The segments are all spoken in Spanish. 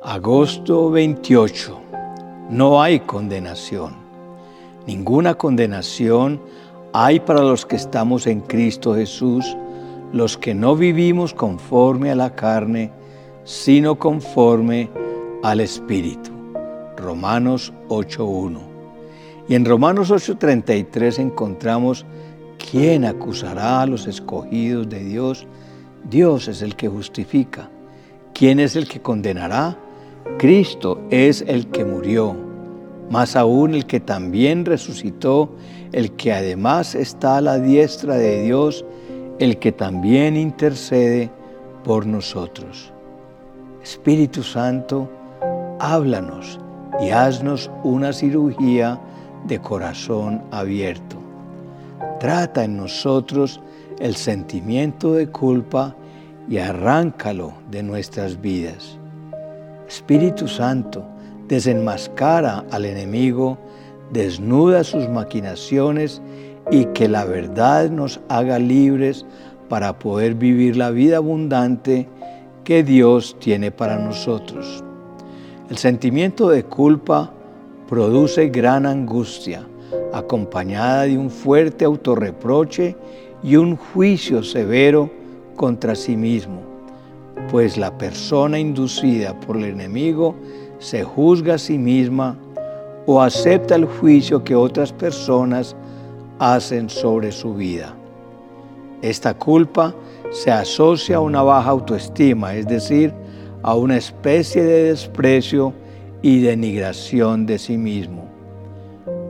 Agosto 28. No hay condenación. Ninguna condenación hay para los que estamos en Cristo Jesús, los que no vivimos conforme a la carne, sino conforme al Espíritu. Romanos 8.1. Y en Romanos 8.33 encontramos, ¿quién acusará a los escogidos de Dios? Dios es el que justifica. ¿Quién es el que condenará? Cristo es el que murió, más aún el que también resucitó, el que además está a la diestra de Dios, el que también intercede por nosotros. Espíritu Santo, háblanos y haznos una cirugía de corazón abierto. Trata en nosotros el sentimiento de culpa y arráncalo de nuestras vidas. Espíritu Santo, desenmascara al enemigo, desnuda sus maquinaciones y que la verdad nos haga libres para poder vivir la vida abundante que Dios tiene para nosotros. El sentimiento de culpa produce gran angustia, acompañada de un fuerte autorreproche y un juicio severo contra sí mismo, pues la persona inducida por el enemigo se juzga a sí misma o acepta el juicio que otras personas hacen sobre su vida. Esta culpa se asocia a una baja autoestima, es decir, a una especie de desprecio y denigración de sí mismo.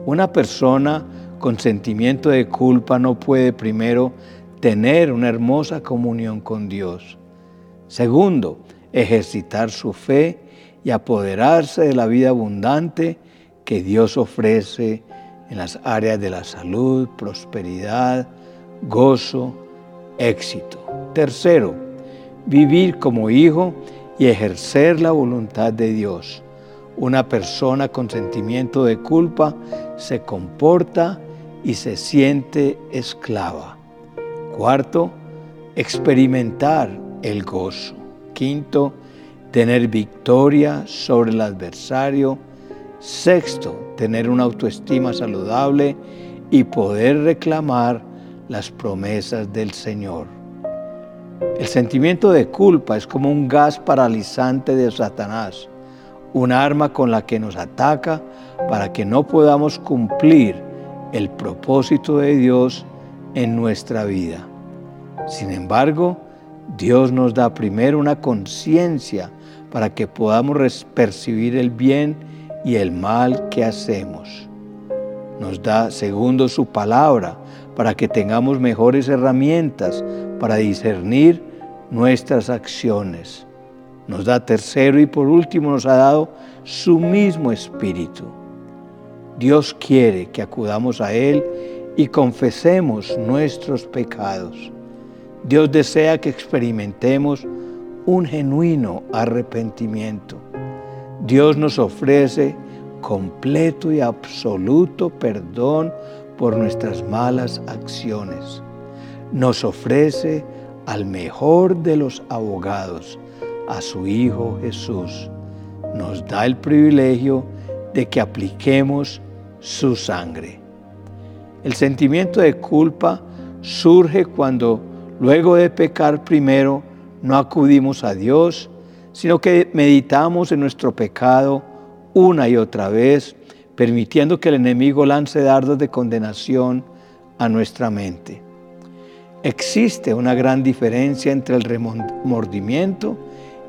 Una persona con sentimiento de culpa no puede primero tener una hermosa comunión con Dios. Segundo, ejercitar su fe y apoderarse de la vida abundante que Dios ofrece en las áreas de la salud, prosperidad, gozo, éxito. Tercero, vivir como hijo y ejercer la voluntad de Dios. Una persona con sentimiento de culpa se comporta y se siente esclava. Cuarto, experimentar el gozo. Quinto, tener victoria sobre el adversario. Sexto, tener una autoestima saludable y poder reclamar las promesas del Señor. El sentimiento de culpa es como un gas paralizante de Satanás, un arma con la que nos ataca para que no podamos cumplir el propósito de Dios en nuestra vida. Sin embargo, Dios nos da primero una conciencia para que podamos percibir el bien y el mal que hacemos. Nos da, segundo, su palabra para que tengamos mejores herramientas para discernir nuestras acciones. Nos da tercero y por último nos ha dado su mismo espíritu. Dios quiere que acudamos a Él y confesemos nuestros pecados. Dios desea que experimentemos un genuino arrepentimiento. Dios nos ofrece completo y absoluto perdón por nuestras malas acciones. Nos ofrece al mejor de los abogados, a su Hijo Jesús. Nos da el privilegio de que apliquemos su sangre. El sentimiento de culpa surge cuando luego de pecar primero no acudimos a Dios, sino que meditamos en nuestro pecado una y otra vez, permitiendo que el enemigo lance dardos de condenación a nuestra mente. Existe una gran diferencia entre el remordimiento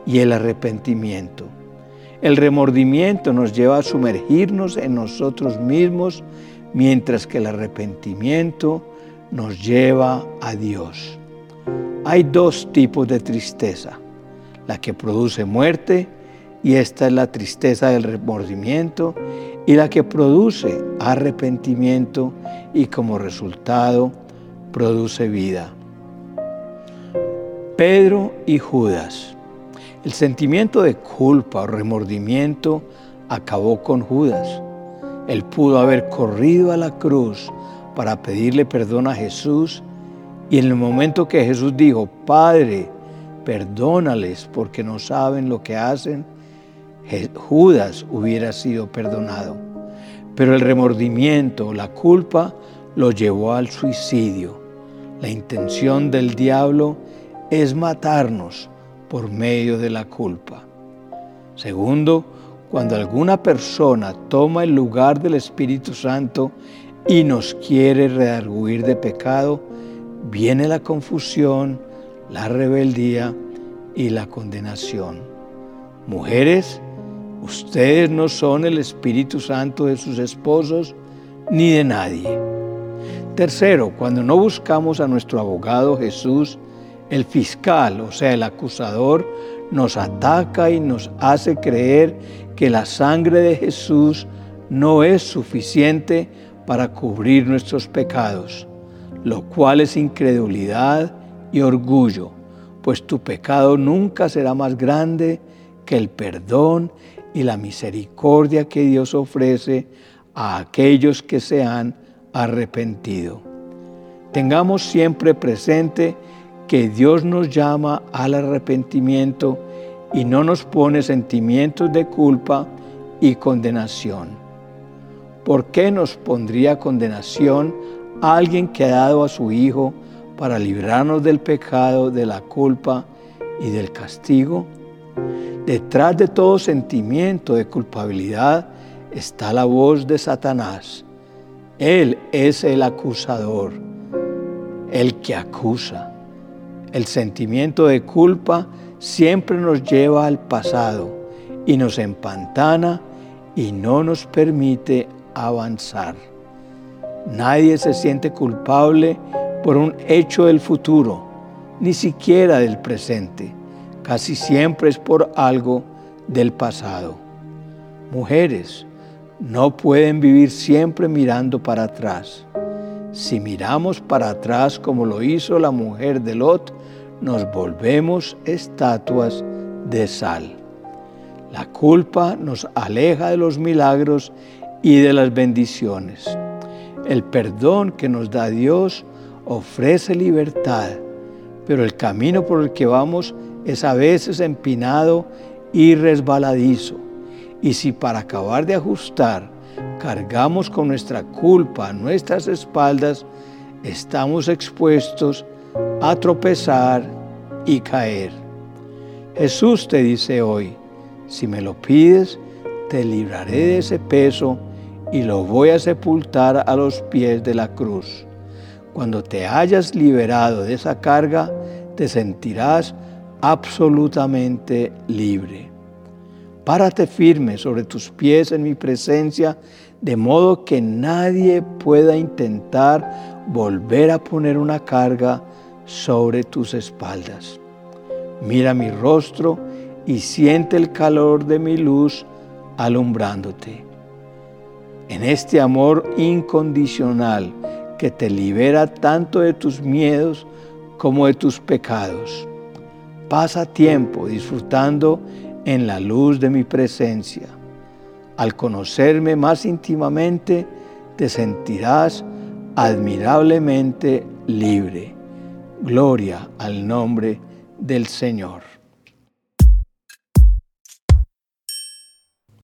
y el arrepentimiento. El remordimiento nos lleva a sumergirnos en nosotros mismos, mientras que el arrepentimiento nos lleva a Dios. Hay dos tipos de tristeza, la que produce muerte, y esta es la tristeza del remordimiento, y la que produce arrepentimiento y como resultado produce vida. Pedro y Judas. El sentimiento de culpa o remordimiento acabó con Judas. Él pudo haber corrido a la cruz para pedirle perdón a Jesús y en el momento que Jesús dijo, Padre, perdónales porque no saben lo que hacen, Judas hubiera sido perdonado. Pero el remordimiento, la culpa, lo llevó al suicidio. La intención del diablo es matarnos por medio de la culpa. Segundo, cuando alguna persona toma el lugar del Espíritu Santo y nos quiere redarguir de pecado, viene la confusión, la rebeldía y la condenación. Mujeres, ustedes no son el Espíritu Santo de sus esposos ni de nadie. Tercero, cuando no buscamos a nuestro abogado Jesús, el fiscal, o sea, el acusador, nos ataca y nos hace creer que la sangre de Jesús no es suficiente para cubrir nuestros pecados, lo cual es incredulidad y orgullo, pues tu pecado nunca será más grande que el perdón y la misericordia que Dios ofrece a aquellos que se han arrepentido. Tengamos siempre presente que Dios nos llama al arrepentimiento y no nos pone sentimientos de culpa y condenación. ¿Por qué nos pondría condenación alguien que ha dado a su Hijo para librarnos del pecado, de la culpa y del castigo? Detrás de todo sentimiento de culpabilidad está la voz de Satanás. Él es el acusador, el que acusa. El sentimiento de culpa siempre nos lleva al pasado y nos empantana y no nos permite avanzar. Nadie se siente culpable por un hecho del futuro, ni siquiera del presente. Casi siempre es por algo del pasado. Mujeres no pueden vivir siempre mirando para atrás. Si miramos para atrás como lo hizo la mujer de Lot, nos volvemos estatuas de sal. La culpa nos aleja de los milagros y de las bendiciones. El perdón que nos da Dios ofrece libertad, pero el camino por el que vamos es a veces empinado y resbaladizo. Y si para acabar de ajustar cargamos con nuestra culpa a nuestras espaldas, estamos expuestos a tropezar y caer. Jesús te dice hoy, si me lo pides, te libraré de ese peso y lo voy a sepultar a los pies de la cruz. Cuando te hayas liberado de esa carga, te sentirás absolutamente libre. Párate firme sobre tus pies en mi presencia, de modo que nadie pueda intentar volver a poner una carga sobre tus espaldas. Mira mi rostro y siente el calor de mi luz alumbrándote. En este amor incondicional que te libera tanto de tus miedos como de tus pecados. Pasa tiempo disfrutando en la luz de mi presencia. Al conocerme más íntimamente, te sentirás admirablemente libre. Gloria al nombre del Señor.